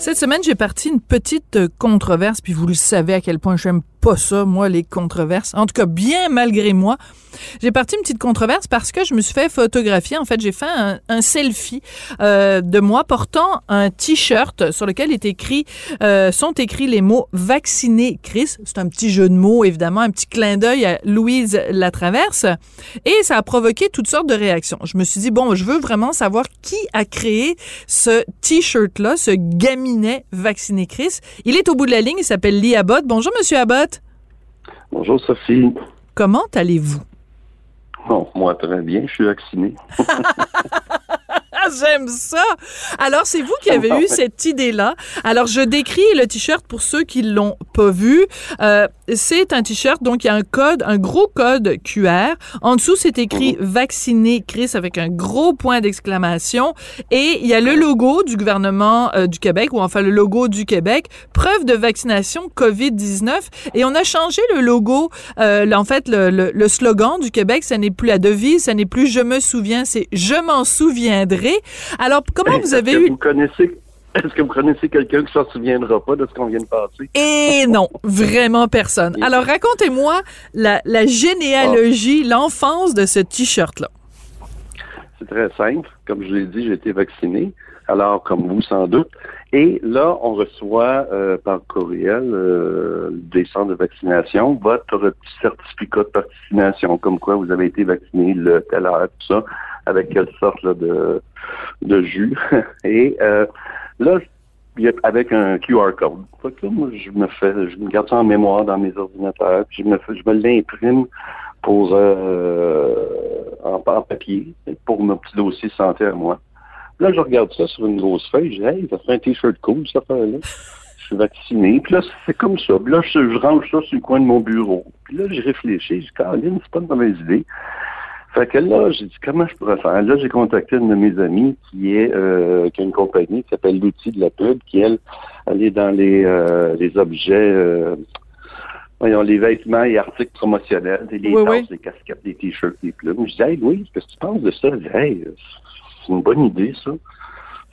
Cette semaine, j'ai parti une petite controverse, puis vous le savez à quel point j'aime pas ça, moi, les controverses. En tout cas, bien malgré moi. J'ai parti une petite controverse parce que je me suis fait photographier. En fait, j'ai fait un, selfie euh, de moi portant un t-shirt sur lequel est écrit, euh, sont écrits les mots vacciné Chris. C'est un petit jeu de mots, évidemment, un petit clin d'œil à Louise Latraverse. Et ça a provoqué toutes sortes de réactions. Je me suis dit, bon, je veux vraiment savoir qui a créé ce t-shirt-là, ce vacciné Chris. Il est au bout de la ligne, il s'appelle Lee Abbott. Bonjour, Monsieur Abbott. Bonjour Sophie. Comment allez-vous? Bon, moi très bien, je suis vacciné. J'aime ça. Alors, c'est vous qui avez eu cette idée-là. Alors, je décris le t-shirt pour ceux qui l'ont pas vu. Euh, c'est un t-shirt, donc il y a un code, un gros code QR. En dessous, c'est écrit mhm. vacciné Chris avec un gros point d'exclamation. Et il y a le logo du gouvernement euh, du Québec, ou enfin le logo du Québec, preuve de vaccination COVID-19. Et on a changé le logo, euh, en fait, le, le, slogan du Québec, ça n'est plus la devise, ça n'est plus je me souviens, c'est je m'en souviendrai. Alors, comment vous avez eu... Vous connaissez est-ce que vous connaissez quelqu'un qui ne s'en souviendra pas de ce qu'on vient de passer? Et non, vraiment personne. Alors, racontez-moi la, généalogie, l'enfance de ce T-shirt-là. C'est très simple. Comme je l'ai dit, j'ai été vacciné. Alors, comme vous, sans doute. Et là, on reçoit euh, par courriel euh, des centres de vaccination votre certificat de vaccination, comme quoi vous avez été vacciné le tel heure, tout ça, avec quelle sorte de, de jus. Et euh, Là, avec un QR code. je me fais, je me garde ça en mémoire dans mes ordinateurs, puis je me je me l'imprime pour euh, en, papier pour mon petit dossier santé à moi. Là, je regarde ça sur une grosse feuille, je dis Hey, ça fait un t-shirt cool, ça fait là. Je suis vacciné. Puis là, c'est comme ça. Puis là, je, range ça sur le coin de mon bureau. Puis là, j'ai réfléchi, je dis Caroline, c'est pas une mauvaise idée. Fait que là, j'ai dit comment je pourrais faire? Là, j'ai contacté une de mes amies qui est euh, qui a une compagnie qui s'appelle l'outil de la pub, qui elle, elle est dans les, euh, les objets euh, voyons, les vêtements et articles promotionnels, les oui, les casquettes, les t-shirts, les plumes. Je dis Hey oui, qu'est-ce que tu penses de ça? hey, c'est une bonne idée, ça.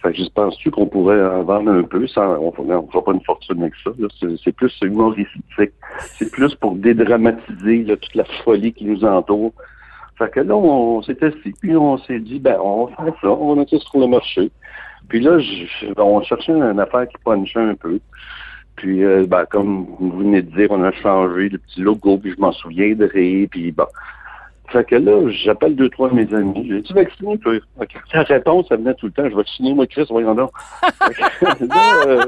Fait que je pense-tu qu'on pourrait en vendre un peu sans on ne fera pas une fortune avec ça. C'est plus humoristique. C'est plus pour dédramatiser là, toute la folie qui nous entoure fait que là, on, s'est assis, puis on s'est dit, ben, on va faire ça, on va mettre ça sur le marché. Puis là, on cherchait une affaire qui punchait un peu. Puis, euh, ben, comme vous venez de dire, on a changé le petit logo, puis je m'en souviendrai, puis bon. Fait que là, j'appelle deux, trois de mes amis. J'ai dit, vacciné, toi? Sa réponse, ça venait tout le temps. Je vais vacciner, moi, Chris, voyons donc. là, euh,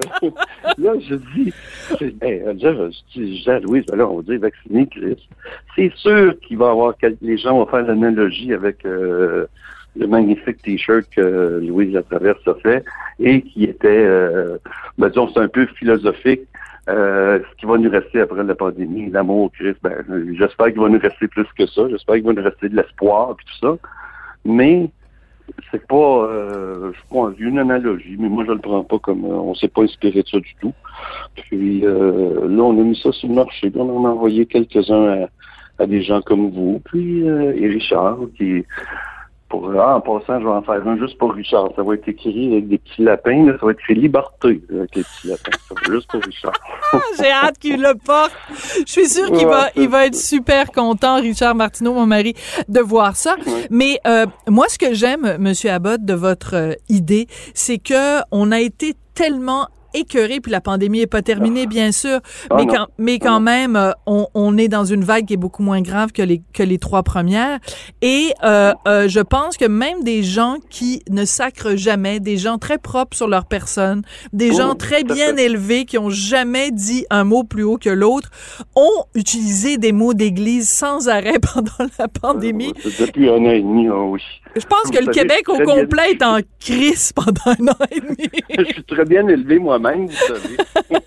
là, je dis, je dis à Louise, ben là, on va dire vacciner, Chris. C'est sûr qu'il va y avoir les gens vont faire l'analogie avec euh, le magnifique t-shirt que Louise Latraverse a fait et qui était, euh, ben, disons, c'est un peu philosophique euh, ce qui va nous rester après la pandémie, l'amour, Christ, ben, j'espère qu'il va nous rester plus que ça. J'espère qu'il va nous rester de l'espoir et tout ça. Mais c'est pas, euh, je crois, une analogie, mais moi je le prends pas comme, euh, on s'est pas inspiré de ça du tout. Puis euh, là, on a mis ça sur le marché, puis on en a envoyé quelques-uns à, à, des gens comme vous, puis et Richard, qui pour, ah, en passant, je vais en faire un juste pour Richard. Ça va être écrit avec des petits lapins. Là. Ça va être écrit Liberté avec les petits lapins. Ça va juste pour Richard. J'ai hâte qu'il le porte. Je suis sûre qu'il va, il va être super content, Richard Martineau, mon mari, de voir ça. Mais euh, moi, ce que j'aime, Monsieur Abbott, de votre euh, idée, c'est que on a été tellement écœuré, puis la pandémie est pas terminée, ah. bien sûr, ah, mais, quand, mais quand même, euh, on, on, est dans une vague qui est beaucoup moins grave que les, que les trois premières. Et euh, euh, je pense que même des gens qui ne sacrent jamais, des gens très propres sur leur personne, des gens très bien élevés qui ont jamais dit un mot plus haut que l'autre, ont utilisé des mots d'église sans arrêt pendant la pandémie. Depuis un an et demi, hein, oui. Je pense que le Québec au complet est en crise pendant un an et demi. je suis très bien élevé moi-même, vous savez.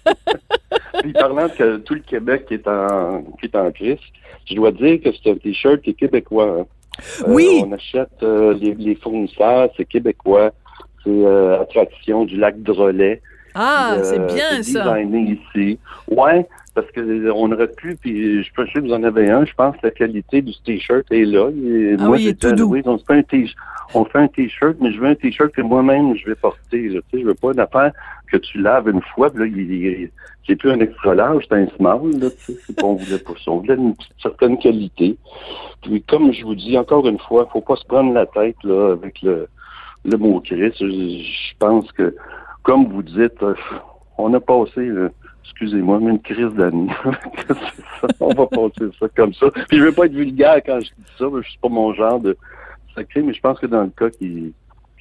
Puis parlant que tout le Québec est en, qui est en crise, je dois dire que c'est un t-shirt qui est québécois. Hein. Euh, oui. on achète euh, les, fournisseurs, c'est québécois. C'est euh, attraction du lac Drolet. Ah, c'est bien ça. Designé ici. Ouais, parce que on aurait pu, puis je sais que vous en avez un, je pense que la qualité du t-shirt est là. ah oui, il est tout doux. on fait un t-shirt, on fait un t-shirt, mais je veux un t-shirt que moi-même je vais porter. Là. Tu sais, je veux pas une affaire que tu laves une fois, puis là, il, c'est plus un extra large, c'est un small, là, tu sais, on voulait pas ça. On voulait une certaine qualité. Puis comme je vous dis, encore une fois, faut pas se prendre la tête, là, avec le, le mot Christ. Je, pense que, comme vous dites, euh, on a passé, excusez-moi, une crise d'année. on va passer ça comme ça. Puis je veux pas être vulgaire quand je dis ça, je suis pas mon genre de sacré, mais je pense que dans le cas qui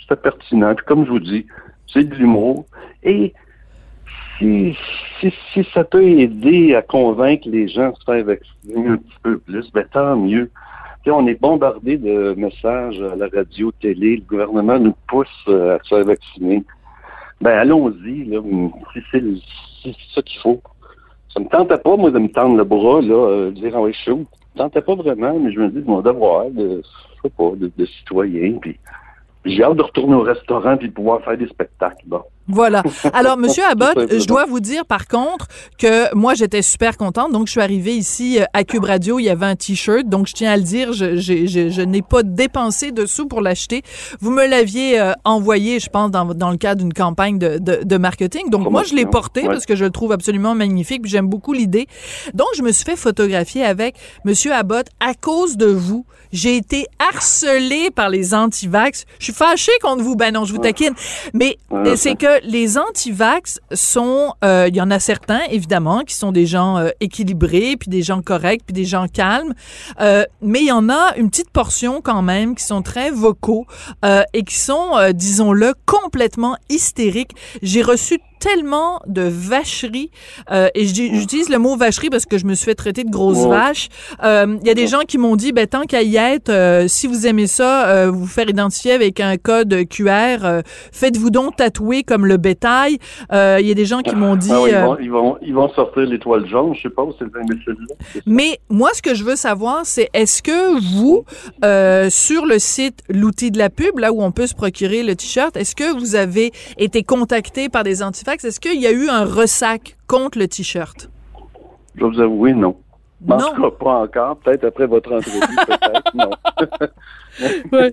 c'est pertinent. Puis comme je vous dis, c'est de l'humour. Et si, si, si, ça peut aider à convaincre les gens de se faire vacciner un petit peu plus, ben tant mieux. on est bombardé de messages à la radio, télé, le gouvernement nous pousse euh, à se faire vacciner. Ben allons-y, là, si c'est ça qu'il faut. Ça me tentait pas, moi, de me tendre le bras, là, euh, de dire ah chaud. Ça me tentait pas vraiment, mais je me dis de mon devoir de, je sais pas, de, de citoyen, puis j'ai hâte de retourner au restaurant puis de pouvoir faire des spectacles. Voilà. Alors, Monsieur Abbott, je dois vous dire par contre que moi j'étais super contente. Donc, je suis arrivée ici euh, à Cube Radio, il y avait un T-shirt. Donc, je tiens à le dire, je, je, je, je n'ai pas dépensé de sous pour l'acheter. Vous me l'aviez euh, envoyé, je pense, dans, dans le cadre d'une campagne de, de, de, marketing. Donc, moi, je l'ai porté parce que je le trouve absolument magnifique. J'aime beaucoup l'idée. Donc, je me suis fait photographier avec Monsieur Abbott à cause de vous. J'ai été harcelée par les anti-vax. Je suis fâchée contre vous. Ben non, je vous taquine. Mais c'est que les anti-vax sont, euh, il y en a certains évidemment qui sont des gens euh, équilibrés, puis des gens corrects, puis des gens calmes, euh, mais il y en a une petite portion quand même qui sont très vocaux et qui sont, disons-le, complètement hystériques. J'ai reçu tellement de vacheries, euh, et j'utilise le mot vacherie parce que je me suis fait traiter de grosse vache. Euh, il y a des gens qui m'ont dit, ben tant qu'à y être, euh, si vous aimez ça, vous faire identifier avec un code QR, faites-vous donc tatouer comme le bétail. Il y a des gens qui m'ont dit... Ah ils, vont, ils, vont, sortir l'étoile jaune, je sais pas, c'est là Mais moi, ce que je veux savoir, c'est est-ce que vous, sur le site L'outil de la pub, là où on peut se procurer le t-shirt, est-ce que vous avez été contacté par des est-ce qu'il y a eu un ressac contre le T-shirt? Je vous avouer, non. Non. En tout cas, pas encore. Peut-être après votre entrevue, peut-être, non.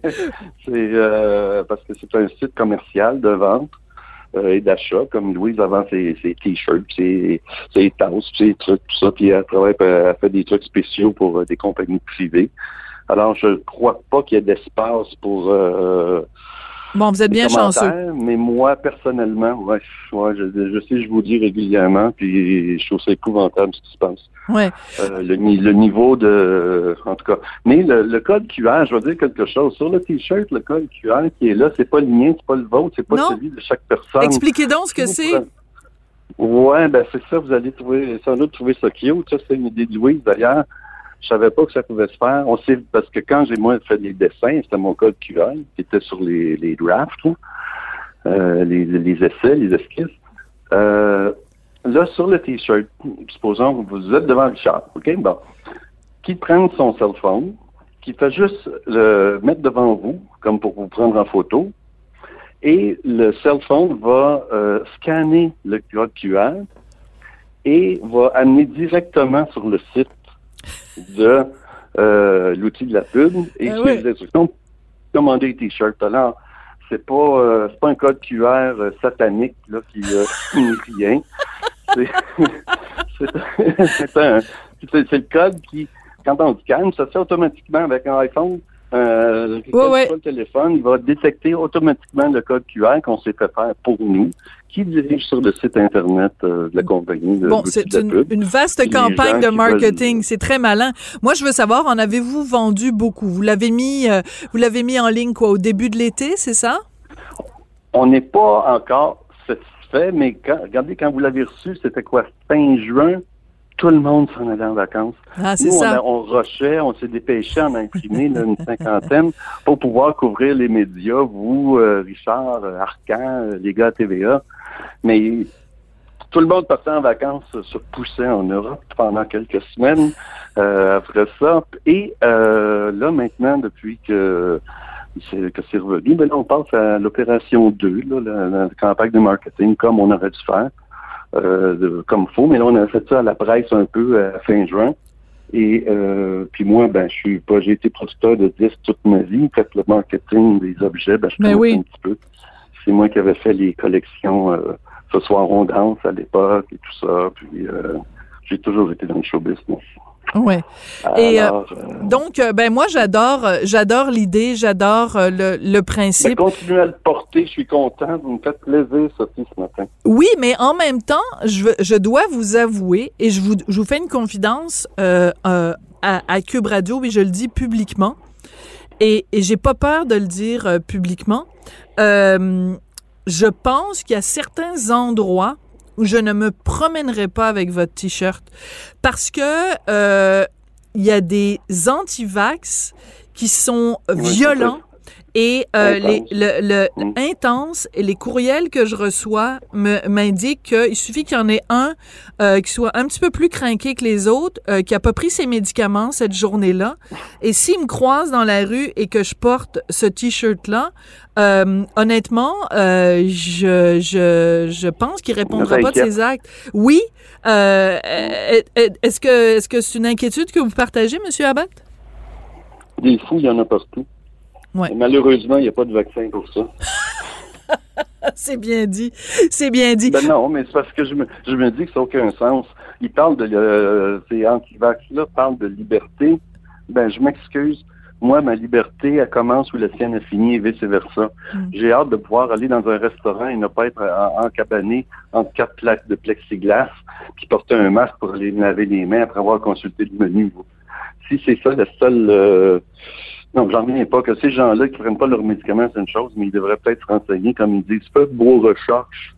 c'est euh, parce que c'est un site commercial de vente euh, et d'achat, comme Louise avant ses, t-shirts, ses, ses tasses, ses trucs, tout ça, puis elle travaille, elle fait des trucs spéciaux pour euh, des compagnies privées. Alors, je ne crois pas qu'il y ait d'espace pour Bon, vous êtes bien chanceux. Mais moi, personnellement, ouais, je, sais, je vous dis régulièrement, puis je trouve ça épouvantable ce qui se passe. Ouais. Euh, le, niveau de, en tout cas. Mais le, code QR, je vais dire quelque chose. Sur le t-shirt, le code QR qui est là, c'est pas le mien, c'est pas le vôtre, c'est pas celui de chaque personne. Expliquez donc ce que c'est. Ouais, ben c'est ça. Vous allez trouver, sans doute trouver ça cute. Ça, c'est une idée de Louise d'ailleurs. Je savais pas que ça pouvait se faire. On sait parce que quand j'ai moi fait des dessins, c'était mon code QR qui était sur les, drafts, euh, les, essais, les esquisses. Euh, là, sur le t-shirt, supposons que vous êtes devant le chat, OK? Bon. Qui prend son cell phone, qui fait juste le mettre devant vous, comme pour vous prendre en photo, et le cell phone va euh, scanner le code QR et va amener directement sur le site de euh, l'outil de la pub et ben les instructions commander des t-shirts. Alors, c'est pas euh, pas un code QR euh, satanique là qui euh, rien. C'est le code qui, quand on calme, ça se fait automatiquement avec un iPhone. Euh, le téléphone, va détecter automatiquement le code QR qu'on s'est fait faire pour nous, qui dirige sur le site Internet euh, de la compagnie. De bon, c'est une, vaste campagne de marketing. C'est très malin. Moi, je veux savoir, en avez-vous vendu beaucoup? Vous l'avez mis, euh, vous l'avez mis en ligne, quoi, au début de l'été, c'est ça? On n'est pas encore satisfait, mais regardez, quand vous l'avez reçu, c'était quoi, fin juin? Tout le monde s'en allait en vacances. Ah, Nous, ça. On, on rushait, on s'est dépêché en imprimer une cinquantaine pour pouvoir couvrir les médias, vous, euh, Richard, euh, Arcan, euh, les gars à TVA. Mais tout le monde partait en vacances, se poussait en Europe pendant quelques semaines après ça. Et là, maintenant, depuis que c'est que c'est revenu, ben on passe à l'opération 2, là, la, la, campagne de marketing comme on aurait dû faire. Euh, comme faux. Mais là, on a fait ça à la presse un peu à fin juin. Et euh, puis moi, ben, je suis pas, j'ai été producteur de disques toute ma vie. Fait le marketing des objets, ben, je Ben oui. un petit peu. C'est moi qui avais fait les collections euh, Ce soir on danse à l'époque et tout ça. Puis euh, j'ai toujours été dans le show business. Ouais. Et, euh, Alors, euh, Donc, euh, ben moi, j'adore, euh, j'adore l'idée, j'adore euh, le, le principe. continuez à le porter, je suis content. Vous me faites plaisir, Sophie, ce matin. Oui, mais en même temps, je, je dois vous avouer, et je vous, je vous fais une confidence euh, euh, à, à Cube Radio, mais je le dis publiquement, et, et j'ai pas peur de le dire euh, publiquement. Euh, je pense qu'il y a certains endroits où je ne me promènerai pas avec votre t-shirt. Parce que euh, il y a des anti-vax qui sont violents et euh, les, le, le Mm. intense les courriels que je reçois me m'indiquent qu'il suffit qu'il y en ait un euh, qui soit un petit peu plus craqué que les autres, euh, qui a pas pris ses médicaments cette journée-là, et s'il me croise dans la rue et que je porte ce t-shirt-là, euh, honnêtement, je, je, je pense qu'il répondra pas de ses actes. Oui. Est-ce que est-ce que c'est une inquiétude que vous partagez, Monsieur Abbott? Des fous, il y en a partout. Ouais. Et Malheureusement, il n'y a pas de vaccin pour ça. C'est bien dit. C'est bien dit. Ben non, mais c'est parce que je me, je me dis que ça n'a aucun sens. Ils parlent de, euh, ces anti-vax-là parlent de liberté. Ben, je m'excuse. Moi, ma liberté, elle commence où la sienne a fini et vice-versa. Mm. J'ai hâte de pouvoir aller dans un restaurant et ne pas être en- encabané entre quatre plaques de plexiglas puis porter un masque pour aller me laver les mains après avoir consulté le menu. Si c'est ça, le seul... euh, non, j'en reviens pas que ces gens-là qui prennent pas leurs médicaments, c'est une chose, mais ils devraient peut-être se renseigner, comme ils disent, faites vos recherches.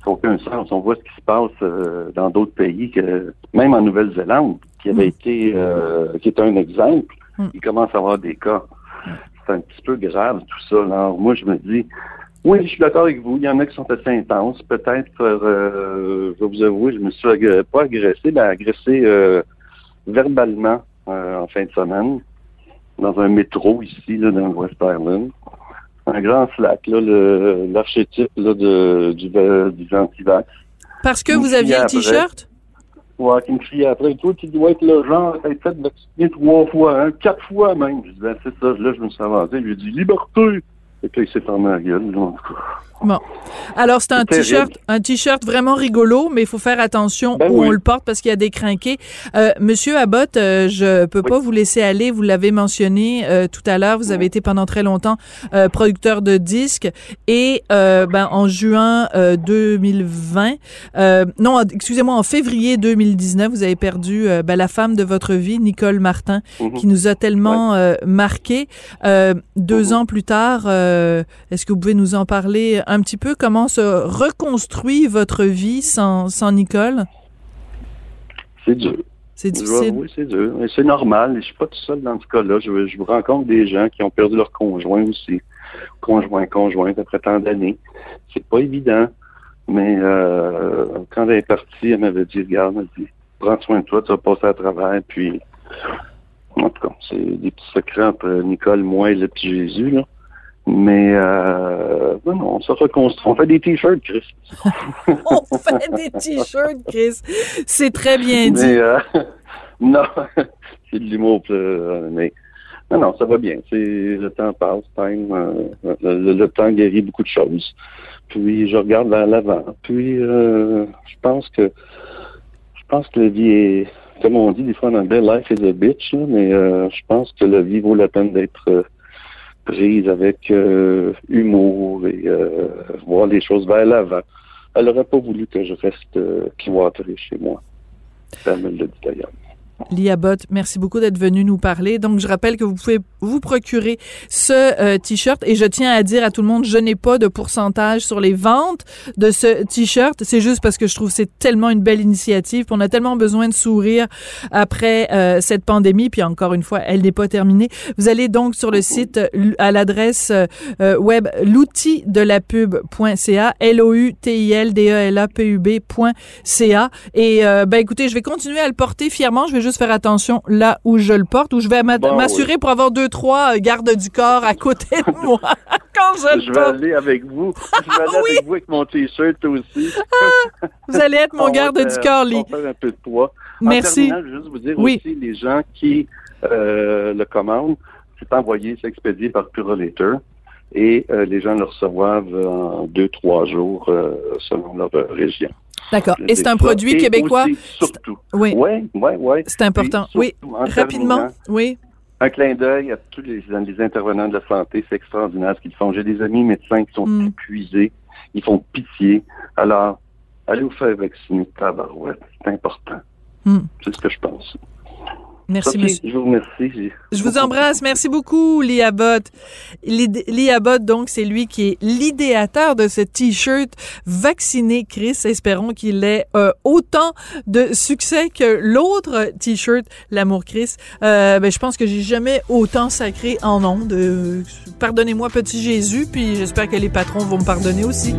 Ça n'a aucun sens. On voit ce qui se passe euh, dans d'autres pays, que même en Nouvelle-Zélande, qui avait Mm. été, euh, qui est un exemple, Mm. il commence à avoir des cas. C'est un petit peu grave tout ça. Alors moi, je me dis, oui, je suis d'accord avec vous. Il y en a qui sont assez intenses. Peut-être, euh, je vais vous avouer, je me suis pas agressé, mais agressé euh, verbalement euh, en fin de semaine dans un métro ici, là, dans le West Island. Un grand slack, l'archétype là, de, du, du anti-vax. Parce que vous aviez le t-shirt? Ouais, qui me criait après, toi, tu dois être le genre à être fait vacciner trois fois, hein, quatre fois même. Je dis, ben, c'est ça. Là, je me suis avancé. Je lui ai dit, liberté! Et puis, il s'est fermé la gueule. là, en tout cas. Bon. Alors, c'est un t-shirt, un t-shirt vraiment rigolo, mais il faut faire attention Ben où oui. on le porte parce qu'il y a des crinqués. Euh, Monsieur Abbott, euh, je peux pas vous laisser aller. Vous l'avez mentionné euh, tout à l'heure. Vous avez été pendant très longtemps euh, producteur de disques et euh, ben, en juin euh, 2020, euh, non, excusez-moi, en février 2019, vous avez perdu ben, la femme de votre vie, Nicole Martin, Mhm. qui nous a tellement euh, marqué. Euh, deux Mhm. ans plus tard, euh, est-ce que vous pouvez nous en parler un petit peu? Comment se reconstruit votre vie sans, sans Nicole? C'est dur. C'est difficile. avouer, c'est dur. C'est normal. Je suis pas tout seul dans ce cas-là. Je, je rencontre des gens qui ont perdu leur conjoint aussi. Conjoint, conjointe, après tant d'années. C'est pas évident. Mais euh, quand elle est partie, elle m'avait dit, regarde, elle dit, prends soin de toi, tu vas passer à travers. Puis, en tout cas, c'est des petits secrets entre Nicole, moi et le petit Jésus, là. Mais euh, non, non, on se reconstruit. On fait des t-shirts, Chris. On fait des t-shirts, Chris. C'est très bien dit. Mais euh, non, c'est de l'humour, mais non, non, ça va bien. C'est le temps passe, time, euh, le, le temps guérit beaucoup de choses. Puis je regarde vers l'avant. Puis euh, je pense que je pense que la vie est, comme on dit des fois en anglais, life is a bitch, là, mais euh, je pense que la vie vaut la peine d'être euh, prise avec euh, humour et euh, voir les choses vers l'avant. Elle n'aurait pas voulu que je reste euh, cloîtré chez moi. Elle me l'a dit d'ailleurs. Lia Bott, merci beaucoup d'être venu nous parler. Donc, je rappelle que vous pouvez vous procurer ce euh, t-shirt et je tiens à dire à tout le monde, je n'ai pas de pourcentage sur les ventes de ce t-shirt. C'est juste parce que je trouve que c'est tellement une belle initiative. On a tellement besoin de sourire après euh, cette pandémie. Puis encore une fois, elle n'est pas terminée. Vous allez donc sur le site euh, à l'adresse euh, web l'outil-de-la-pub.ca, L-O-U-T-I-L-D-E-L-A-P-U-B.ca. Et euh, ben écoutez, je vais continuer à le porter fièrement. Je vais juste faire attention là où je le porte, où je vais Bon, m'assurer pour avoir deux trois gardes du corps à côté de moi quand je, je vais aller avec vous. Je vais aller avec vous avec mon t-shirt aussi. vous allez être mon garde du corps, Lee. On va faire un peu de poids. Merci. En terminant, je veux juste vous dire aussi, les gens qui euh, le commandent, c'est envoyé, c'est expédié par Purolator et euh, les gens le reçoivent en deux, trois jours euh, selon leur région. D'accord. Et c'est un produit québécois? Aussi, surtout. Oui. Oui, oui, oui. C'est important. oui. Rapidement. Oui. Un clin d'œil à tous les, les, intervenants de la santé. C'est extraordinaire ce qu'ils font. J'ai des amis médecins qui sont Mm. épuisés. Ils font pitié. Alors, allez vous faire vacciner. Tabarouette. C'est important. Mm. C'est ce que je pense. Merci, monsieur. Je vous remercie. Je vous embrasse. Merci beaucoup, Lee Abbott. Lee Abbott, donc, c'est lui qui est l'idéateur de ce T-shirt Vacciné Chris. Espérons qu'il ait euh, autant de succès que l'autre T-shirt, L'amour Chris. Euh, ben, je pense que j'ai jamais autant sacré en ondes. Euh, Pardonnez-moi, petit Jésus, puis j'espère que les patrons vont me pardonner aussi.